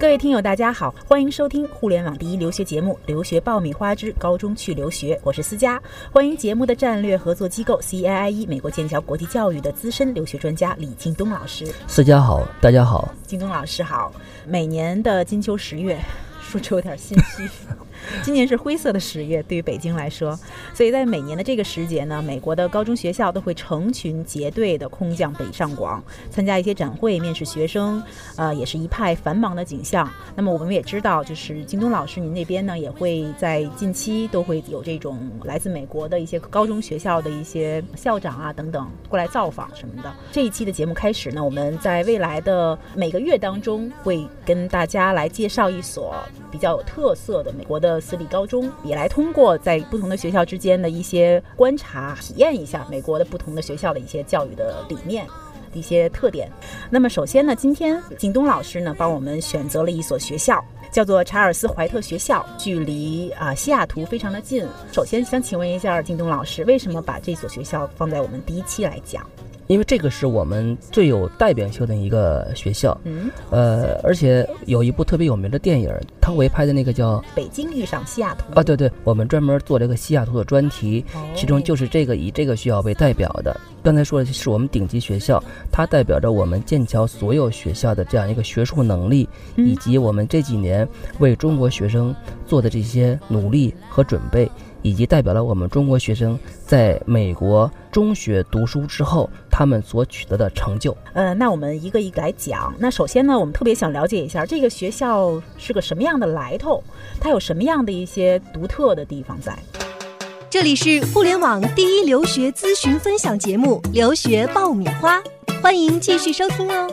各位听友，大家好，欢迎收听互联网第一留学节目《留学爆米花之高中去留学》，我是思佳。欢迎节目的战略合作机构 CIIE 美国剑桥国际教育的资深留学专家李京东老师。思佳好，大家好，京东老师好。每年的金秋十月，说出有点心虚。今年是灰色的十月，对于北京来说，所以在每年的这个时节呢，美国的高中学校都会成群结队的空降北上广，参加一些展会，面试学生，呃，也是一派繁忙的景象。那么我们也知道，就是京东老师您那边呢，也会在近期都会有这种来自美国的一些高中学校的一些校长啊等等过来造访什么的。这一期的节目开始呢，我们在未来的每个月当中会跟大家来介绍一所比较有特色的美国的。的私立高中也来通过在不同的学校之间的一些观察，体验一下美国的不同的学校的一些教育的理念、一些特点。那么首先呢，今天景东老师呢帮我们选择了一所学校，叫做查尔斯怀特学校，距离啊西雅图非常的近。首先想请问一下景东老师，为什么把这所学校放在我们第一期来讲？因为这个是我们最有代表性的一个学校，嗯，呃，而且有一部特别有名的电影，汤唯拍的那个叫《北京遇上西雅图》啊，对对，我们专门做了一个西雅图的专题，其中就是这个以这个学校为代表的。刚才说的是我们顶级学校，它代表着我们剑桥所有学校的这样一个学术能力，以及我们这几年为中国学生做的这些努力和准备。以及代表了我们中国学生在美国中学读书之后，他们所取得的成就。呃，那我们一个一个来讲。那首先呢，我们特别想了解一下这个学校是个什么样的来头，它有什么样的一些独特的地方在。这里是互联网第一留学咨询分享节目《留学爆米花》，欢迎继续收听哦。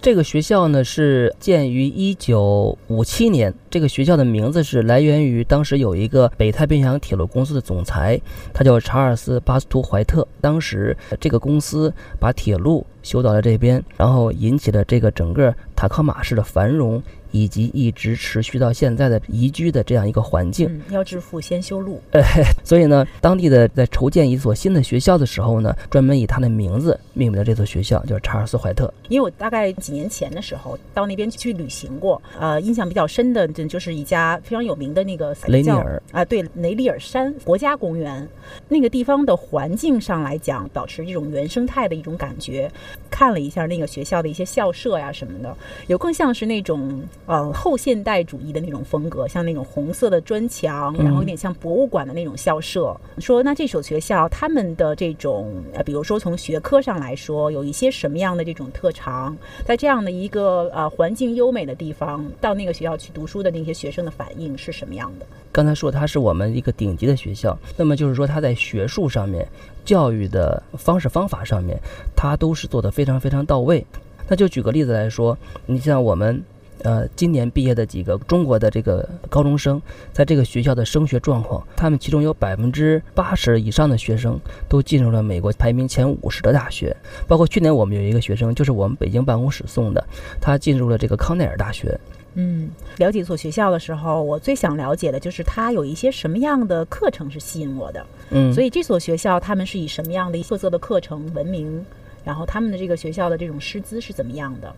这个学校呢是建于一九五七年。这个学校的名字是来源于当时有一个北太平洋铁路公司的总裁，他叫查尔斯·巴斯图怀特。当时这个公司把铁路修到了这边，然后引起了这个整个塔科马市的繁荣。以及一直持续到现在的宜居的这样一个环境，要致富先修路。所以呢，当地的在筹建一所新的学校的时候呢，专门以他的名字命名了这所学校，叫查尔斯怀特。因为我大概几年前的时候到那边去旅行过，呃，印象比较深的就是一家非常有名的那个雷尼尔啊，对，雷利尔山国家公园，那个地方的环境上来讲，保持一种原生态的一种感觉。看了一下那个学校的一些校舍呀什么的，有更像是那种。呃，后现代主义的那种风格，像那种红色的砖墙，然后有点像博物馆的那种校舍。说那这所学校他们的这种，呃，比如说从学科上来说，有一些什么样的这种特长？在这样的一个呃环境优美的地方，到那个学校去读书的那些学生的反应是什么样的？刚才说它是我们一个顶级的学校，那么就是说它在学术上面、教育的方式方法上面，它都是做的非常非常到位。那就举个例子来说，你像我们。呃，今年毕业的几个中国的这个高中生，在这个学校的升学状况，他们其中有百分之八十以上的学生都进入了美国排名前五十的大学。包括去年我们有一个学生，就是我们北京办公室送的，他进入了这个康奈尔大学。嗯，了解一所学校的时候，我最想了解的就是它有一些什么样的课程是吸引我的。嗯，所以这所学校他们是以什么样的特色的课程闻名？然后他们的这个学校的这种师资是怎么样的？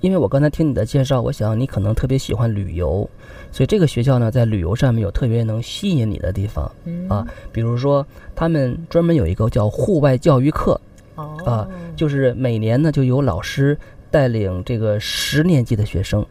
因为我刚才听你的介绍，我想你可能特别喜欢旅游，所以这个学校呢，在旅游上面有特别能吸引你的地方啊。比如说，他们专门有一个叫户外教育课，啊，就是每年呢就有老师带领这个十年级的学生，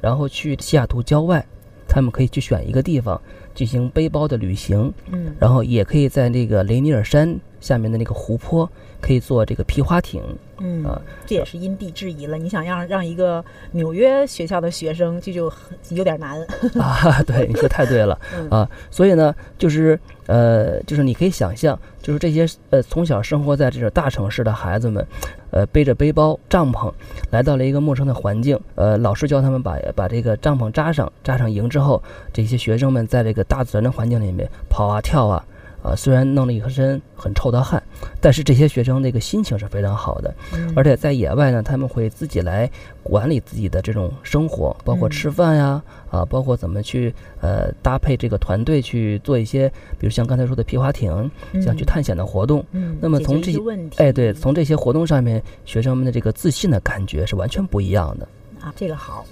然后去西雅图郊外，他们可以去选一个地方进行背包的旅行，嗯，然后也可以在那个雷尼尔山下面的那个湖泊。可以坐这个皮划艇，嗯啊，这也是因地制宜了。你想让让一个纽约学校的学生，这就有点难 啊。对，你说太对了 啊。所以呢，就是呃，就是你可以想象，就是这些呃从小生活在这种大城市的孩子们，呃，背着背包、帐篷，来到了一个陌生的环境。呃，老师教他们把把这个帐篷扎上，扎上营之后，这些学生们在这个大自然的环境里面跑啊跳啊。啊，虽然弄了一身很臭的汗，但是这些学生那个心情是非常好的，而且在野外呢，他们会自己来管理自己的这种生活，包括吃饭呀，啊，包括怎么去呃搭配这个团队去做一些，比如像刚才说的皮划艇，像去探险的活动。那么从这些哎对，从这些活动上面，学生们的这个自信的感觉是完全不一样的。啊，这个好。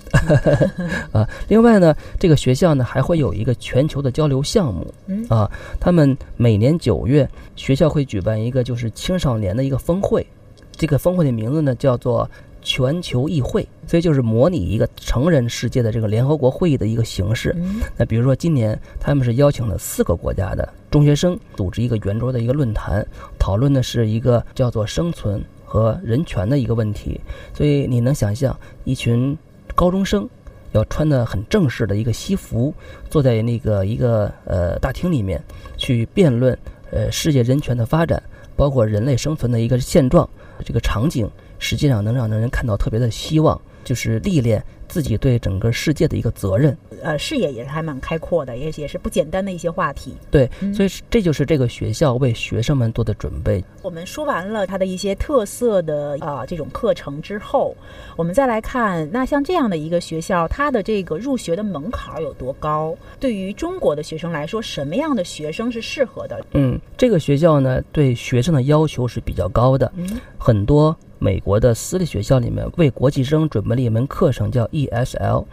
啊，另外呢，这个学校呢还会有一个全球的交流项目。嗯啊，他们每年九月学校会举办一个就是青少年的一个峰会，这个峰会的名字呢叫做全球议会，所以就是模拟一个成人世界的这个联合国会议的一个形式。嗯那比如说今年他们是邀请了四个国家的中学生组织一个圆桌的一个论坛，讨论的是一个叫做生存和人权的一个问题。所以你能想象一群高中生要穿的很正式的一个西服，坐在那个一个呃大厅里面去辩论呃世界人权的发展，包括人类生存的一个现状，这个场景实际上能让人看到特别的希望，就是历练自己对整个世界的一个责任。呃，视野也是还蛮开阔的，也也是不简单的一些话题。对，嗯所以这就是这个学校为学生们做的准备。我们说完了它的一些特色的呃这种课程之后，我们再来看，那像这样的一个学校，它的这个入学的门槛有多高？对于中国的学生来说，什么样的学生是适合的？嗯，这个学校呢，对学生的要求是比较高的。嗯很多美国的私立学校里面为国际生准备了一门课程叫 ESL，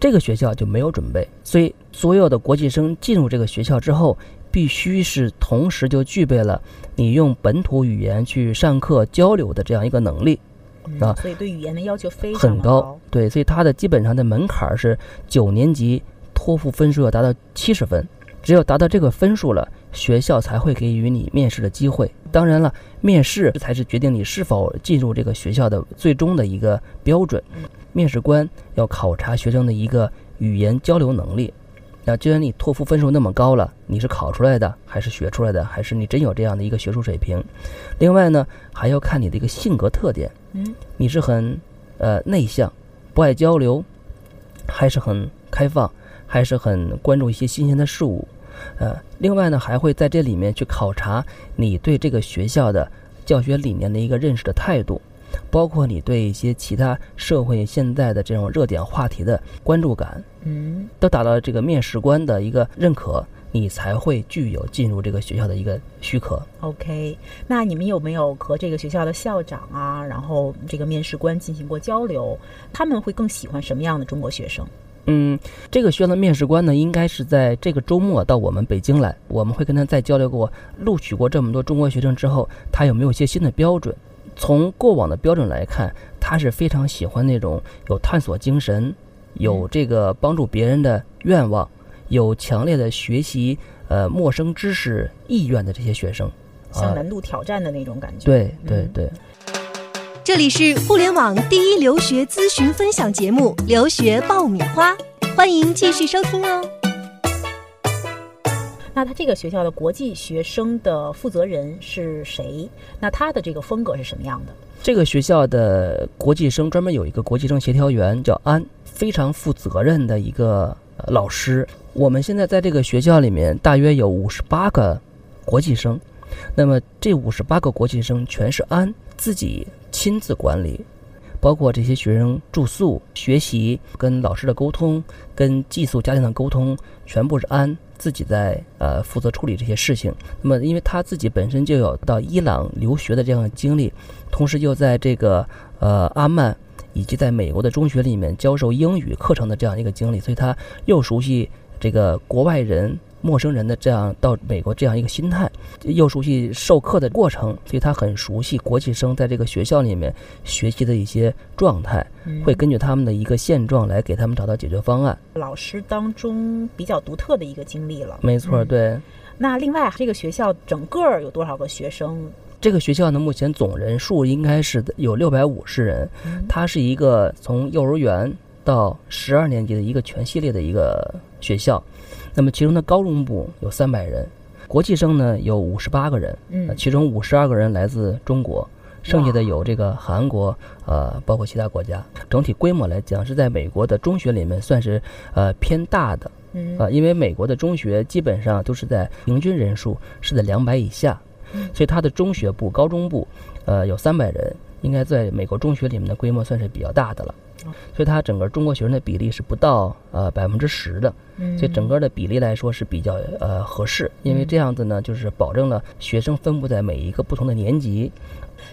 这个学校就没有准备，所以所有的国际生进入这个学校之后，必须是同时就具备了你用本土语言去上课交流的这样一个能力。嗯啊所以对语言的要求非常的很高，对，所以它的基本上的门槛儿是九年级托福分数要达到七十分，只有达到这个分数了，学校才会给予你面试的机会。当然了，面试才是决定你是否进入这个学校的最终的一个标准。面试官要考察学生的一个语言交流能力。那既然你托福分数那么高了，你是考出来的，还是学出来的，还是你真有这样的一个学术水平？另外呢，还要看你的一个性格特点。嗯你是很呃内向，不爱交流，还是很开放，还是很关注一些新鲜的事物？呃，另外呢，还会在这里面去考察你对这个学校的教学理念的一个认识的态度，包括你对一些其他社会现在的这种热点话题的关注感，嗯都达到这个面试官的一个认可，你才会具有进入这个学校的一个许可。，OK。那你们有没有和这个学校的校长啊，然后这个面试官进行过交流？他们会更喜欢什么样的中国学生？嗯，这个学校的面试官呢，应该是在这个周末到我们北京来，我们会跟他再交流过，录取过这么多中国学生之后，他有没有一些新的标准？从过往的标准来看，他是非常喜欢那种有探索精神、有这个帮助别人的愿望、有强烈的学习呃陌生知识意愿的这些学生。啊像难度挑战的那种感觉？对对嗯对。这里是互联网第一留学咨询分享节目《留学爆米花》，欢迎继续收听哦。那他这个学校的国际学生的负责人是谁？那他的这个风格是什么样的？这个学校的国际生专门有一个国际生协调员叫安，非常负责任的一个呃老师。我们现在在这个学校里面大约有五十八个国际生，那么这五十八个国际生全是安自己亲自管理，包括这些学生住宿、学习、跟老师的沟通、跟寄宿家庭的沟通，全部是安自己在呃负责处理这些事情。那么，因为他自己本身就有到伊朗留学的这样的经历，同时又在这个呃阿曼以及在美国的中学里面教授英语课程的这样一个经历，所以他又熟悉这个国外人。陌生人的这样到美国这样一个心态，又熟悉授课的过程，所以他很熟悉国际生在这个学校里面学习的一些状态，嗯会根据他们的一个现状来给他们找到解决方案。老师当中比较独特的一个经历了。没错，嗯对。那另外，这个学校整个儿有多少个学生？这个学校呢，目前总人数应该是有六百五十人。嗯它是一个从幼儿园到十二年级的一个全系列的一个学校。那么其中的高中部有三百人，国际生呢有五十八个人，嗯呃其中五十二个人来自中国，剩下的有这个韩国，呃，包括其他国家。整体规模来讲，是在美国的中学里面算是呃偏大的。嗯啊，因为美国的中学基本上都是在平均人数是在两百以下，嗯所以它的中学部、高中部，呃，有三百人，应该在美国中学里面的规模算是比较大的了哦。所以它整个中国学生的比例是不到呃百分之十的，嗯所以整个的比例来说是比较呃合适，因为嗯这样子呢，就是保证了学生分布在每一个不同的年级。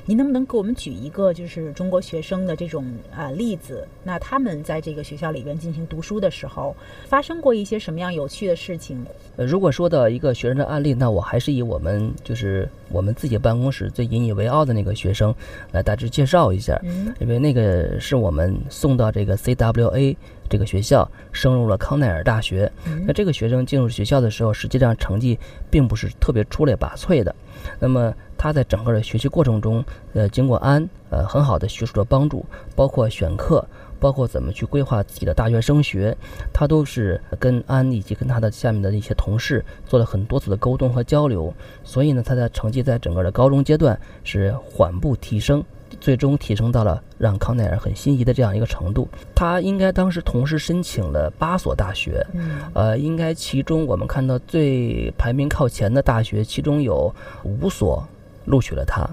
您能不能给我们举一个就是中国学生的这种啊例子？那他们在这个学校里边进行读书的时候，发生过一些什么样有趣的事情？呃，如果说到一个学生的案例，那我还是以我们就是我们自己办公室最引以为傲的那个学生来大致介绍一下，因为那个是我们送到这个 CWA。这个学校升入了康奈尔大学。那这个学生进入学校的时候，实际上成绩并不是特别出类拔萃的。那么他在整个的学习过程中，呃，经过安呃很好的学术的帮助，包括选课，包括怎么去规划自己的大学升学，他都是跟安以及跟他的下面的一些同事做了很多次的沟通和交流。所以呢，他的成绩在整个的高中阶段是缓步提升。最终提升到了让康奈尔很心仪的这样一个程度。他应该当时同时申请了八所大学，呃，应该其中我们看到最排名靠前的大学，其中有五所录取了他。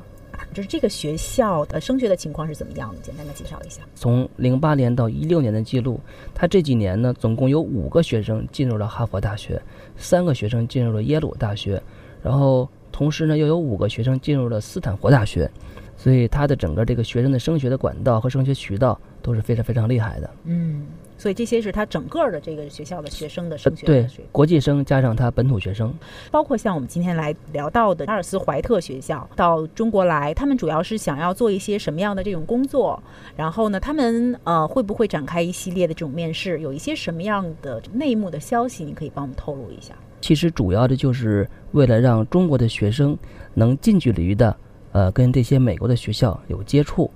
就是这个学校的升学的情况是怎么样的？简单的介绍一下。从零八年到一六年的记录，他这几年呢，总共有五个学生进入了哈佛大学，三个学生进入了耶鲁大学，然后同时呢，又有五个学生进入了斯坦福大学。所以他的整个这个学生的升学的管道和升学渠道都是非常非常厉害的。嗯，所以这些是他整个的这个学校的学生的升学对国际生加上他本土学生，包括像我们今天来聊到的阿尔斯怀特学校到中国来，他们主要是想要做一些什么样的这种工作？然后呢，他们呃会不会展开一系列的这种面试？有一些什么样的内幕的消息，你可以帮我们透露一下？其实主要的就是为了让中国的学生能近距离的。呃，跟这些美国的学校有接触，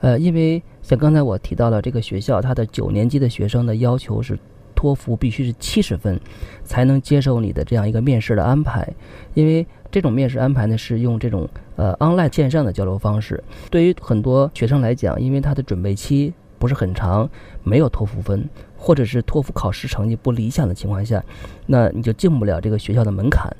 呃，因为像刚才我提到了这个学校，它的九年级的学生的要求是托福必须是七十分，才能接受你的这样一个面试的安排。因为这种面试安排呢是用这种呃 online 线上的交流方式，对于很多学生来讲，因为他的准备期不是很长，没有托福分，或者是托福考试成绩不理想的情况下，那你就进不了这个学校的门槛。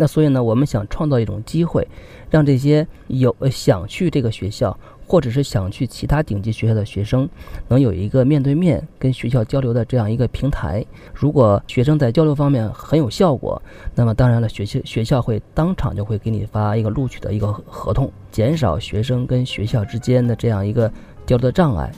那所以呢，我们想创造一种机会，让这些有想去这个学校，或者是想去其他顶级学校的学生，能有一个面对面跟学校交流的这样一个平台。如果学生在交流方面很有效果，那么当然了，学校学校会当场就会给你发一个录取的一个合同，减少学生跟学校之间的这样一个交流的障碍。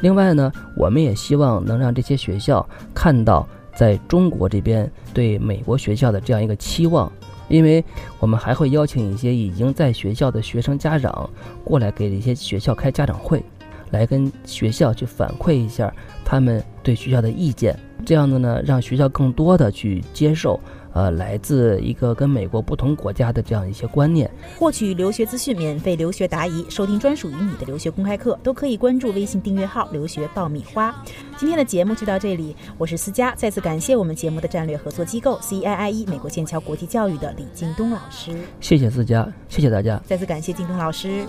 另外呢，我们也希望能让这些学校看到在中国这边对美国学校的这样一个期望。因为我们还会邀请一些已经在学校的学生家长过来给一些学校开家长会，来跟学校去反馈一下他们对学校的意见，这样子呢，让学校更多的去接受。呃，来自一个跟美国不同国家的这样一些观念，获取留学资讯，免费留学答疑，收听专属于你的留学公开课，都可以关注微信订阅号“留学爆米花”。今天的节目就到这里，我是思佳，再次感谢我们节目的战略合作机构 CIIE 美国剑桥国际教育的李京东老师。谢谢思佳，谢谢大家。再次感谢京东老师。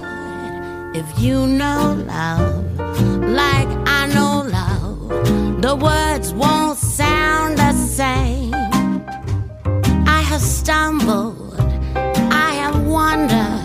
If you know love like I know love, the words won't sound the same. Stumbled, I have wandered